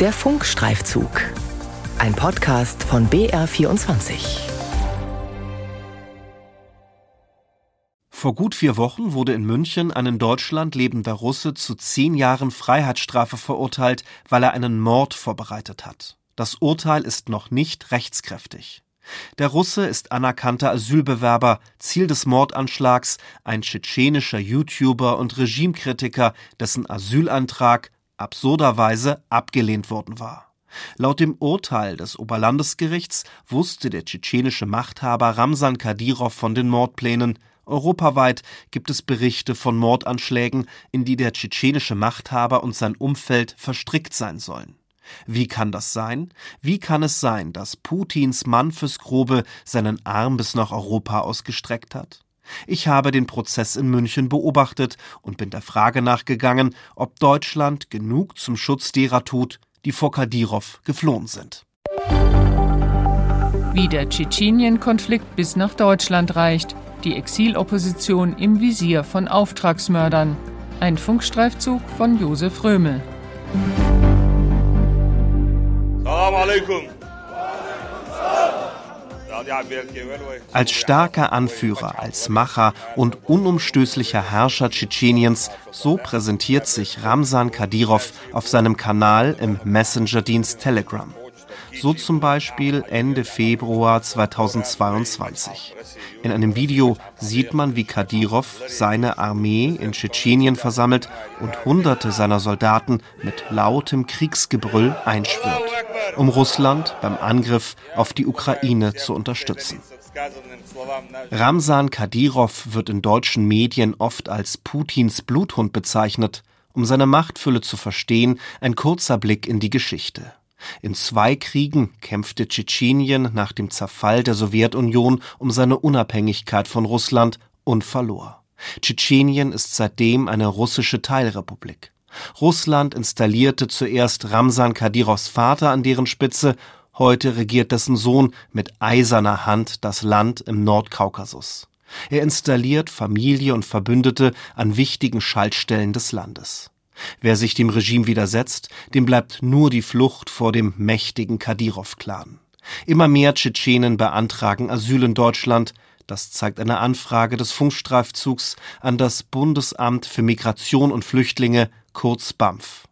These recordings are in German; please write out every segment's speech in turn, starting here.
Der Funkstreifzug. Ein Podcast von BR24. Vor gut vier Wochen wurde in München ein in Deutschland lebender Russe zu zehn Jahren Freiheitsstrafe verurteilt, weil er einen Mord vorbereitet hat. Das Urteil ist noch nicht rechtskräftig. Der Russe ist anerkannter Asylbewerber, Ziel des Mordanschlags ein tschetschenischer YouTuber und Regimekritiker, dessen Asylantrag absurderweise abgelehnt worden war. Laut dem Urteil des Oberlandesgerichts wusste der tschetschenische Machthaber Ramsan Kadyrov von den Mordplänen. Europaweit gibt es Berichte von Mordanschlägen, in die der tschetschenische Machthaber und sein Umfeld verstrickt sein sollen. Wie kann das sein? Wie kann es sein, dass Putins Mann fürs Grobe seinen Arm bis nach Europa ausgestreckt hat? Ich habe den Prozess in München beobachtet und bin der Frage nachgegangen, ob Deutschland genug zum Schutz derer tut, die vor Kadyrov geflohen sind. Wie der Tschetschenien-Konflikt bis nach Deutschland reicht, die Exilopposition im Visier von Auftragsmördern. Ein Funkstreifzug von Josef Römel. Salam alaikum. Als starker Anführer, als Macher und unumstößlicher Herrscher Tschetscheniens, so präsentiert sich Ramsan Kadyrov auf seinem Kanal im Messenger-Dienst Telegram. So zum Beispiel Ende Februar 2022. In einem Video sieht man, wie Kadyrov seine Armee in Tschetschenien versammelt und Hunderte seiner Soldaten mit lautem Kriegsgebrüll einschwört, um Russland beim Angriff auf die Ukraine zu unterstützen. Ramsan Kadyrov wird in deutschen Medien oft als Putins Bluthund bezeichnet. Um seine Machtfülle zu verstehen, ein kurzer Blick in die Geschichte. In zwei Kriegen kämpfte Tschetschenien nach dem Zerfall der Sowjetunion um seine Unabhängigkeit von Russland und verlor. Tschetschenien ist seitdem eine russische Teilrepublik. Russland installierte zuerst Ramsan Kadyrovs Vater an deren Spitze, heute regiert dessen Sohn mit eiserner Hand das Land im Nordkaukasus. Er installiert Familie und Verbündete an wichtigen Schaltstellen des Landes. Wer sich dem Regime widersetzt, dem bleibt nur die Flucht vor dem mächtigen Kadyrov-Clan. Immer mehr Tschetschenen beantragen Asyl in Deutschland. Das zeigt eine Anfrage des Funkstreifzugs an das Bundesamt für Migration und Flüchtlinge, kurz BAMF.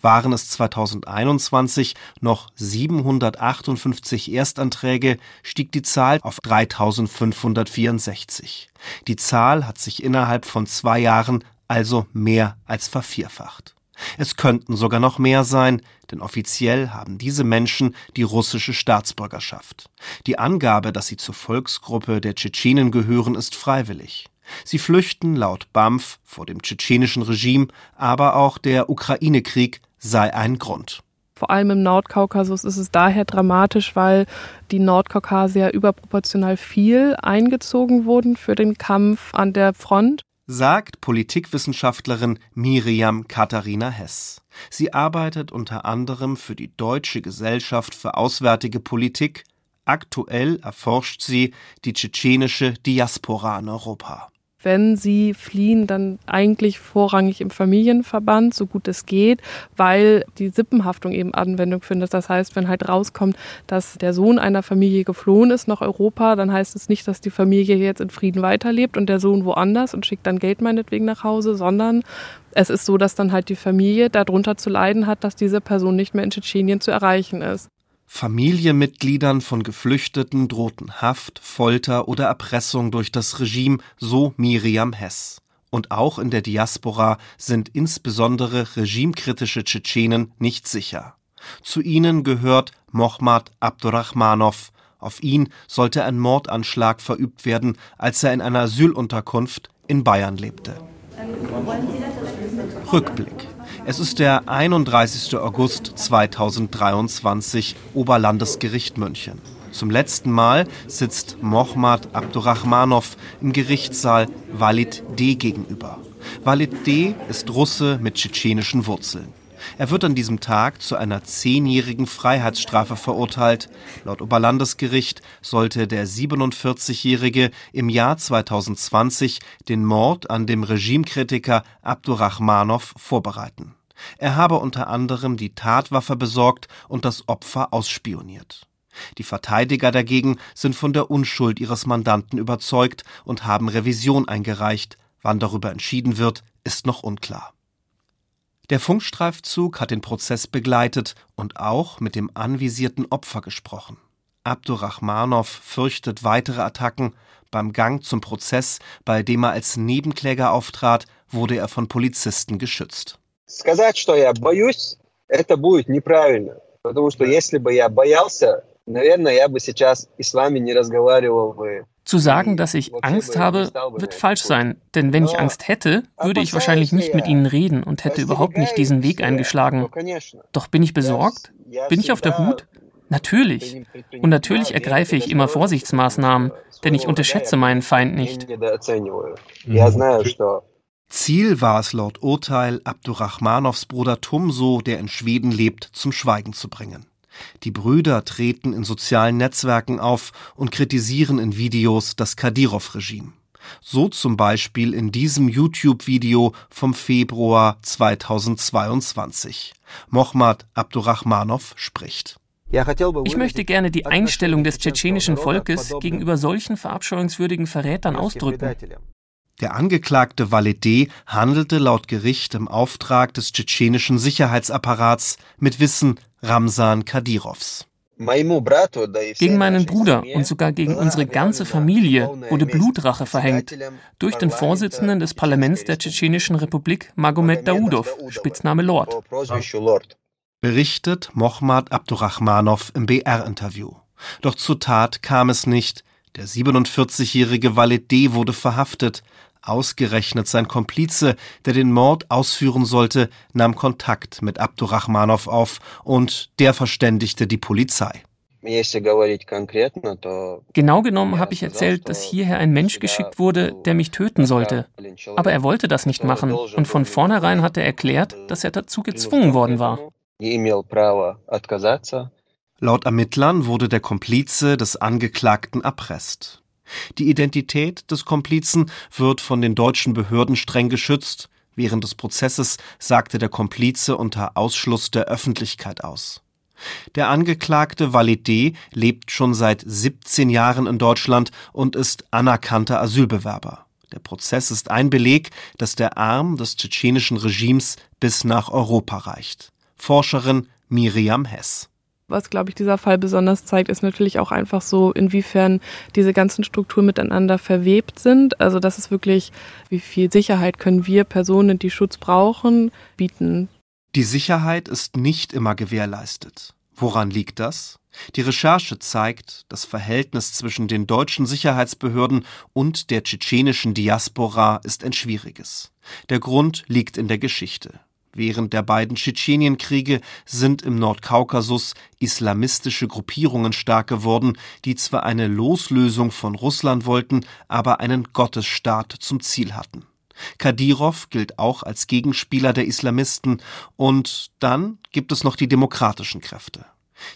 Waren es 2021 noch 758 Erstanträge, stieg die Zahl auf 3564. Die Zahl hat sich innerhalb von zwei Jahren also mehr als vervierfacht. Es könnten sogar noch mehr sein, denn offiziell haben diese Menschen die russische Staatsbürgerschaft. Die Angabe, dass sie zur Volksgruppe der Tschetschenen gehören, ist freiwillig. Sie flüchten laut BAMF vor dem tschetschenischen Regime, aber auch der Ukraine-Krieg sei ein Grund. Vor allem im Nordkaukasus ist es daher dramatisch, weil die Nordkaukasier überproportional viel eingezogen wurden für den Kampf an der Front sagt Politikwissenschaftlerin Miriam Katharina Hess. Sie arbeitet unter anderem für die Deutsche Gesellschaft für Auswärtige Politik. Aktuell erforscht sie die tschetschenische Diaspora in Europa wenn sie fliehen, dann eigentlich vorrangig im Familienverband, so gut es geht, weil die Sippenhaftung eben Anwendung findet. Das heißt, wenn halt rauskommt, dass der Sohn einer Familie geflohen ist nach Europa, dann heißt es nicht, dass die Familie jetzt in Frieden weiterlebt und der Sohn woanders und schickt dann Geld meinetwegen nach Hause, sondern es ist so, dass dann halt die Familie darunter zu leiden hat, dass diese Person nicht mehr in Tschetschenien zu erreichen ist. Familienmitgliedern von Geflüchteten drohten Haft, Folter oder Erpressung durch das Regime, so Miriam Hess. Und auch in der Diaspora sind insbesondere regimekritische Tschetschenen nicht sicher. Zu ihnen gehört Mohmad Abdurrahmanov. Auf ihn sollte ein Mordanschlag verübt werden, als er in einer Asylunterkunft in Bayern lebte. Rückblick. Es ist der 31. August 2023, Oberlandesgericht München. Zum letzten Mal sitzt Mohmad Abdurrahmanov im Gerichtssaal Walid D. gegenüber. Walid D. ist Russe mit tschetschenischen Wurzeln. Er wird an diesem Tag zu einer zehnjährigen Freiheitsstrafe verurteilt. Laut Oberlandesgericht sollte der 47-Jährige im Jahr 2020 den Mord an dem Regimekritiker Abdurrahmanov vorbereiten. Er habe unter anderem die Tatwaffe besorgt und das Opfer ausspioniert. Die Verteidiger dagegen sind von der Unschuld ihres Mandanten überzeugt und haben Revision eingereicht. Wann darüber entschieden wird, ist noch unklar. Der Funkstreifzug hat den Prozess begleitet und auch mit dem anvisierten Opfer gesprochen. Abdurrahmanow fürchtet weitere Attacken. Beim Gang zum Prozess, bei dem er als Nebenkläger auftrat, wurde er von Polizisten geschützt. Сказать, что я боюсь, это будет неправильно. Потому что если бы я боялся, zu sagen, dass ich Angst habe, wird falsch sein, denn wenn ich Angst hätte, würde ich wahrscheinlich nicht mit ihnen reden und hätte überhaupt nicht diesen Weg eingeschlagen. Doch bin ich besorgt? Bin ich auf der Hut? Natürlich. Und natürlich ergreife ich immer Vorsichtsmaßnahmen, denn ich unterschätze meinen Feind nicht. Ziel war es laut Urteil, Abdurrahmanows Bruder Tumso, der in Schweden lebt, zum Schweigen zu bringen. Die Brüder treten in sozialen Netzwerken auf und kritisieren in Videos das Kadyrov-Regime. So zum Beispiel in diesem YouTube-Video vom Februar 2022. Mohammad Abdurrahmanov spricht. Ich möchte gerne die Einstellung des tschetschenischen Volkes gegenüber solchen verabscheuungswürdigen Verrätern ausdrücken. Der Angeklagte Valide handelte laut Gericht im Auftrag des tschetschenischen Sicherheitsapparats mit Wissen Ramsan Kadyrovs. Gegen meinen Bruder und sogar gegen unsere ganze Familie wurde Blutrache verhängt durch den Vorsitzenden des Parlaments der Tschetschenischen Republik, Magomed Daudov, Spitzname Lord berichtet Mohammad Abdurrahmanow im BR-Interview. Doch zur Tat kam es nicht. Der 47-jährige Walid D. wurde verhaftet. Ausgerechnet sein Komplize, der den Mord ausführen sollte, nahm Kontakt mit Abdurrahmanov auf und der verständigte die Polizei. Genau genommen habe ich erzählt, dass hierher ein Mensch geschickt wurde, der mich töten sollte. Aber er wollte das nicht machen und von vornherein hat er erklärt, dass er dazu gezwungen worden war. Laut Ermittlern wurde der Komplize des Angeklagten erpresst. Die Identität des Komplizen wird von den deutschen Behörden streng geschützt. Während des Prozesses sagte der Komplize unter Ausschluss der Öffentlichkeit aus. Der Angeklagte Valide lebt schon seit 17 Jahren in Deutschland und ist anerkannter Asylbewerber. Der Prozess ist ein Beleg, dass der Arm des tschetschenischen Regimes bis nach Europa reicht. Forscherin Miriam Hess. Was, glaube ich, dieser Fall besonders zeigt, ist natürlich auch einfach so, inwiefern diese ganzen Strukturen miteinander verwebt sind. Also das ist wirklich, wie viel Sicherheit können wir Personen, die Schutz brauchen, bieten. Die Sicherheit ist nicht immer gewährleistet. Woran liegt das? Die Recherche zeigt, das Verhältnis zwischen den deutschen Sicherheitsbehörden und der tschetschenischen Diaspora ist ein schwieriges. Der Grund liegt in der Geschichte. Während der beiden Tschetschenienkriege sind im Nordkaukasus islamistische Gruppierungen stark geworden, die zwar eine Loslösung von Russland wollten, aber einen Gottesstaat zum Ziel hatten. Kadyrov gilt auch als Gegenspieler der Islamisten und dann gibt es noch die demokratischen Kräfte.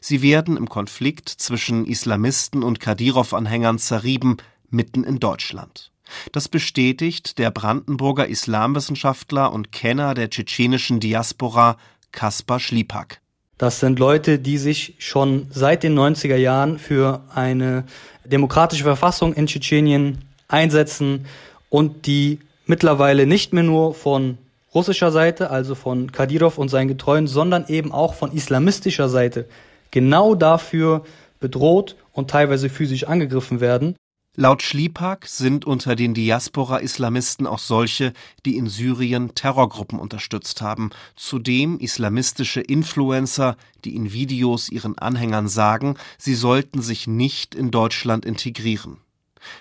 Sie werden im Konflikt zwischen Islamisten und Kadyrov-Anhängern zerrieben, mitten in Deutschland. Das bestätigt der Brandenburger Islamwissenschaftler und Kenner der tschetschenischen Diaspora Kaspar Schliepak. Das sind Leute, die sich schon seit den 90er Jahren für eine demokratische Verfassung in Tschetschenien einsetzen und die mittlerweile nicht mehr nur von russischer Seite, also von Kadyrov und seinen Getreuen, sondern eben auch von islamistischer Seite genau dafür bedroht und teilweise physisch angegriffen werden. Laut Schliepak sind unter den Diaspora-Islamisten auch solche, die in Syrien Terrorgruppen unterstützt haben, zudem islamistische Influencer, die in Videos ihren Anhängern sagen, sie sollten sich nicht in Deutschland integrieren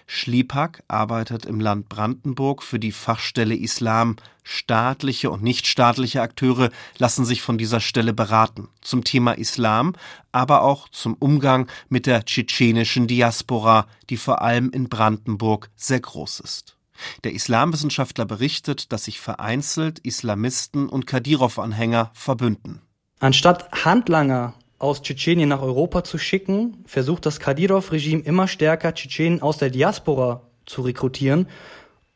Schliepak arbeitet im Land Brandenburg für die Fachstelle Islam. Staatliche und nichtstaatliche Akteure lassen sich von dieser Stelle beraten zum Thema Islam, aber auch zum Umgang mit der tschetschenischen Diaspora, die vor allem in Brandenburg sehr groß ist. Der Islamwissenschaftler berichtet, dass sich vereinzelt Islamisten und Kadyrov-Anhänger verbünden. Anstatt Handlanger aus Tschetschenien nach Europa zu schicken, versucht das Kadyrov-Regime immer stärker Tschetschenen aus der Diaspora zu rekrutieren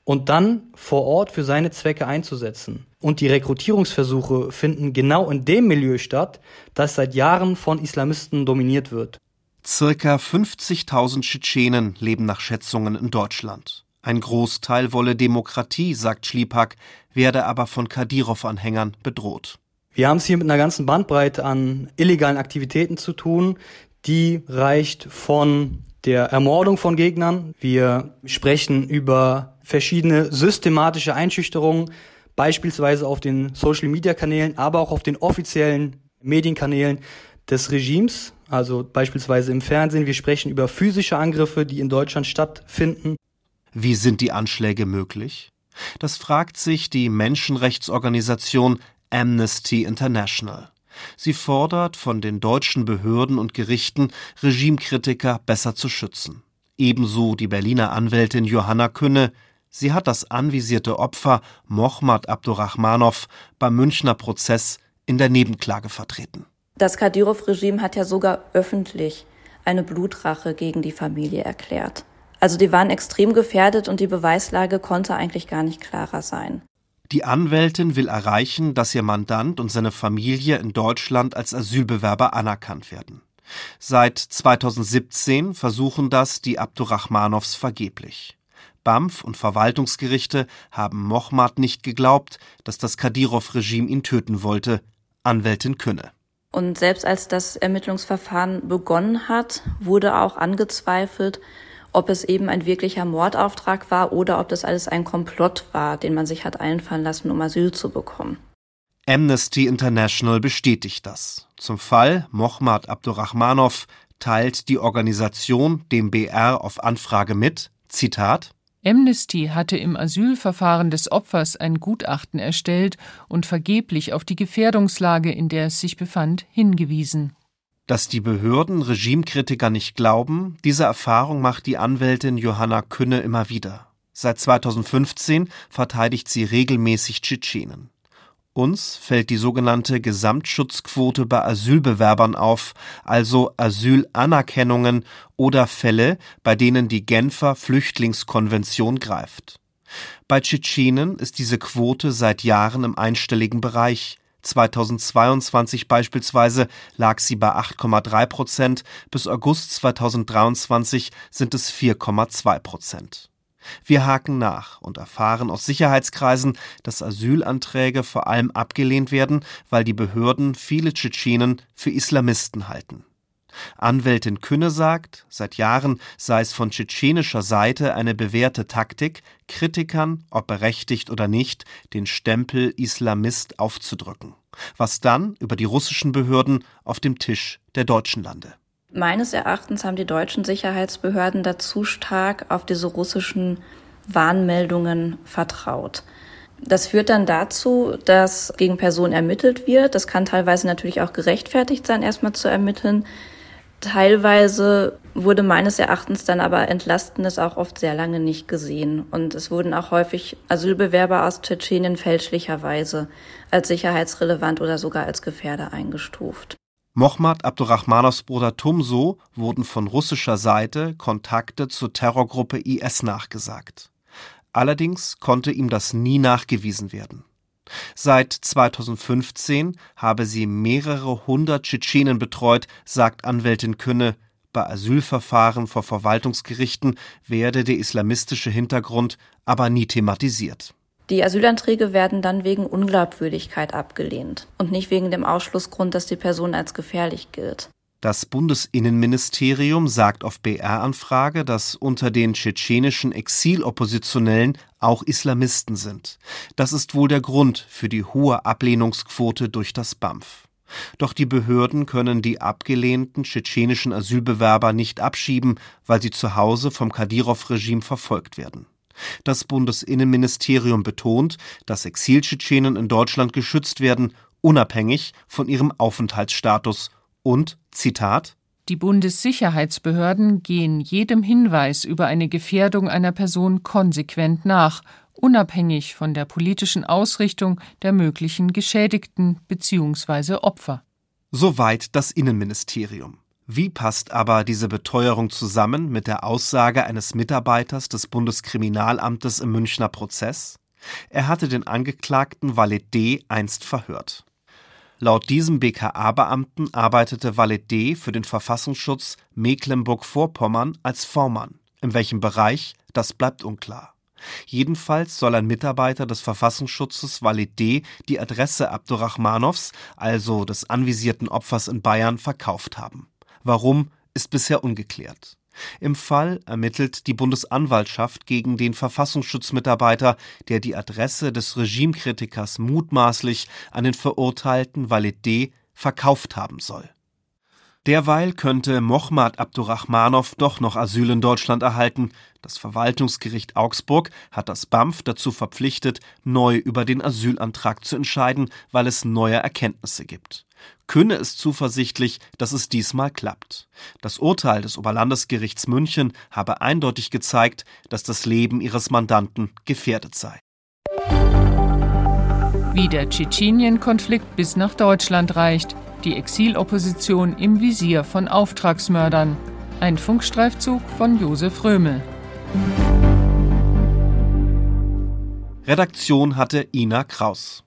und dann vor Ort für seine Zwecke einzusetzen. Und die Rekrutierungsversuche finden genau in dem Milieu statt, das seit Jahren von Islamisten dominiert wird. Circa 50.000 Tschetschenen leben nach Schätzungen in Deutschland. Ein Großteil wolle Demokratie, sagt Schliepak, werde aber von Kadyrov-Anhängern bedroht. Wir haben es hier mit einer ganzen Bandbreite an illegalen Aktivitäten zu tun, die reicht von der Ermordung von Gegnern. Wir sprechen über verschiedene systematische Einschüchterungen, beispielsweise auf den Social-Media-Kanälen, aber auch auf den offiziellen Medienkanälen des Regimes, also beispielsweise im Fernsehen. Wir sprechen über physische Angriffe, die in Deutschland stattfinden. Wie sind die Anschläge möglich? Das fragt sich die Menschenrechtsorganisation Amnesty International. Sie fordert von den deutschen Behörden und Gerichten, Regimekritiker besser zu schützen. Ebenso die Berliner Anwältin Johanna Künne. Sie hat das anvisierte Opfer Mohammad Abdurrahmanow beim Münchner Prozess in der Nebenklage vertreten. Das Kadyrov-Regime hat ja sogar öffentlich eine Blutrache gegen die Familie erklärt. Also die waren extrem gefährdet und die Beweislage konnte eigentlich gar nicht klarer sein. Die Anwältin will erreichen, dass ihr Mandant und seine Familie in Deutschland als Asylbewerber anerkannt werden. Seit 2017 versuchen das die Abdurrahmanows vergeblich. BAMF und Verwaltungsgerichte haben Mochmad nicht geglaubt, dass das Kadyrov-Regime ihn töten wollte. Anwältin Künne. Und selbst als das Ermittlungsverfahren begonnen hat, wurde auch angezweifelt, ob es eben ein wirklicher Mordauftrag war oder ob das alles ein Komplott war, den man sich hat einfallen lassen, um Asyl zu bekommen. Amnesty International bestätigt das. Zum Fall Mohammad Abdurrahmanow teilt die Organisation dem BR auf Anfrage mit, Zitat, Amnesty hatte im Asylverfahren des Opfers ein Gutachten erstellt und vergeblich auf die Gefährdungslage, in der es sich befand, hingewiesen. Dass die Behörden Regimekritiker nicht glauben, diese Erfahrung macht die Anwältin Johanna Künne immer wieder. Seit 2015 verteidigt sie regelmäßig Tschetschenen. Uns fällt die sogenannte Gesamtschutzquote bei Asylbewerbern auf, also Asylanerkennungen oder Fälle, bei denen die Genfer Flüchtlingskonvention greift. Bei Tschetschenen ist diese Quote seit Jahren im einstelligen Bereich. 2022 beispielsweise lag sie bei 8,3 Prozent, bis August 2023 sind es 4,2 Prozent. Wir haken nach und erfahren aus Sicherheitskreisen, dass Asylanträge vor allem abgelehnt werden, weil die Behörden viele Tschetschenen für Islamisten halten. Anwältin Künne sagt, seit Jahren sei es von tschetschenischer Seite eine bewährte Taktik, Kritikern, ob berechtigt oder nicht, den Stempel Islamist aufzudrücken, was dann über die russischen Behörden auf dem Tisch der Deutschen lande. Meines Erachtens haben die deutschen Sicherheitsbehörden dazu stark auf diese russischen Warnmeldungen vertraut. Das führt dann dazu, dass gegen Personen ermittelt wird. Das kann teilweise natürlich auch gerechtfertigt sein, erstmal zu ermitteln. Teilweise wurde meines Erachtens dann aber Entlastendes auch oft sehr lange nicht gesehen. Und es wurden auch häufig Asylbewerber aus Tschetschenien fälschlicherweise als sicherheitsrelevant oder sogar als Gefährder eingestuft. Mohammad Abdurrahmanows Bruder Tumso wurden von russischer Seite Kontakte zur Terrorgruppe IS nachgesagt. Allerdings konnte ihm das nie nachgewiesen werden. Seit 2015 habe sie mehrere hundert Tschetschenen betreut, sagt Anwältin Künne. Bei Asylverfahren vor Verwaltungsgerichten werde der islamistische Hintergrund aber nie thematisiert. Die Asylanträge werden dann wegen Unglaubwürdigkeit abgelehnt und nicht wegen dem Ausschlussgrund, dass die Person als gefährlich gilt. Das Bundesinnenministerium sagt auf BR-Anfrage, dass unter den tschetschenischen Exiloppositionellen auch Islamisten sind. Das ist wohl der Grund für die hohe Ablehnungsquote durch das BAMF. Doch die Behörden können die abgelehnten tschetschenischen Asylbewerber nicht abschieben, weil sie zu Hause vom Kadyrov-Regime verfolgt werden. Das Bundesinnenministerium betont, dass Exil-Tschetschenen in Deutschland geschützt werden, unabhängig von ihrem Aufenthaltsstatus und Zitat die Bundessicherheitsbehörden gehen jedem Hinweis über eine Gefährdung einer Person konsequent nach, unabhängig von der politischen Ausrichtung der möglichen Geschädigten bzw. Opfer. Soweit das Innenministerium. Wie passt aber diese Beteuerung zusammen mit der Aussage eines Mitarbeiters des Bundeskriminalamtes im Münchner Prozess? Er hatte den Angeklagten Walid D. einst verhört. Laut diesem BKA-Beamten arbeitete Walid D. für den Verfassungsschutz Mecklenburg-Vorpommern als Vormann. In welchem Bereich, das bleibt unklar. Jedenfalls soll ein Mitarbeiter des Verfassungsschutzes Walid D. die Adresse Abdurrahmanows, also des anvisierten Opfers in Bayern, verkauft haben. Warum, ist bisher ungeklärt. Im Fall ermittelt die Bundesanwaltschaft gegen den Verfassungsschutzmitarbeiter, der die Adresse des Regimekritikers mutmaßlich an den Verurteilten Walid D. verkauft haben soll. Derweil könnte Mochmad Abdurrahmanow doch noch Asyl in Deutschland erhalten. Das Verwaltungsgericht Augsburg hat das BAMF dazu verpflichtet, neu über den Asylantrag zu entscheiden, weil es neue Erkenntnisse gibt. Könne es zuversichtlich, dass es diesmal klappt. Das Urteil des Oberlandesgerichts München habe eindeutig gezeigt, dass das Leben ihres Mandanten gefährdet sei. Wie der Tschetschenien-Konflikt bis nach Deutschland reicht, die Exilopposition im Visier von Auftragsmördern. Ein Funkstreifzug von Josef Römel. Redaktion hatte Ina Kraus.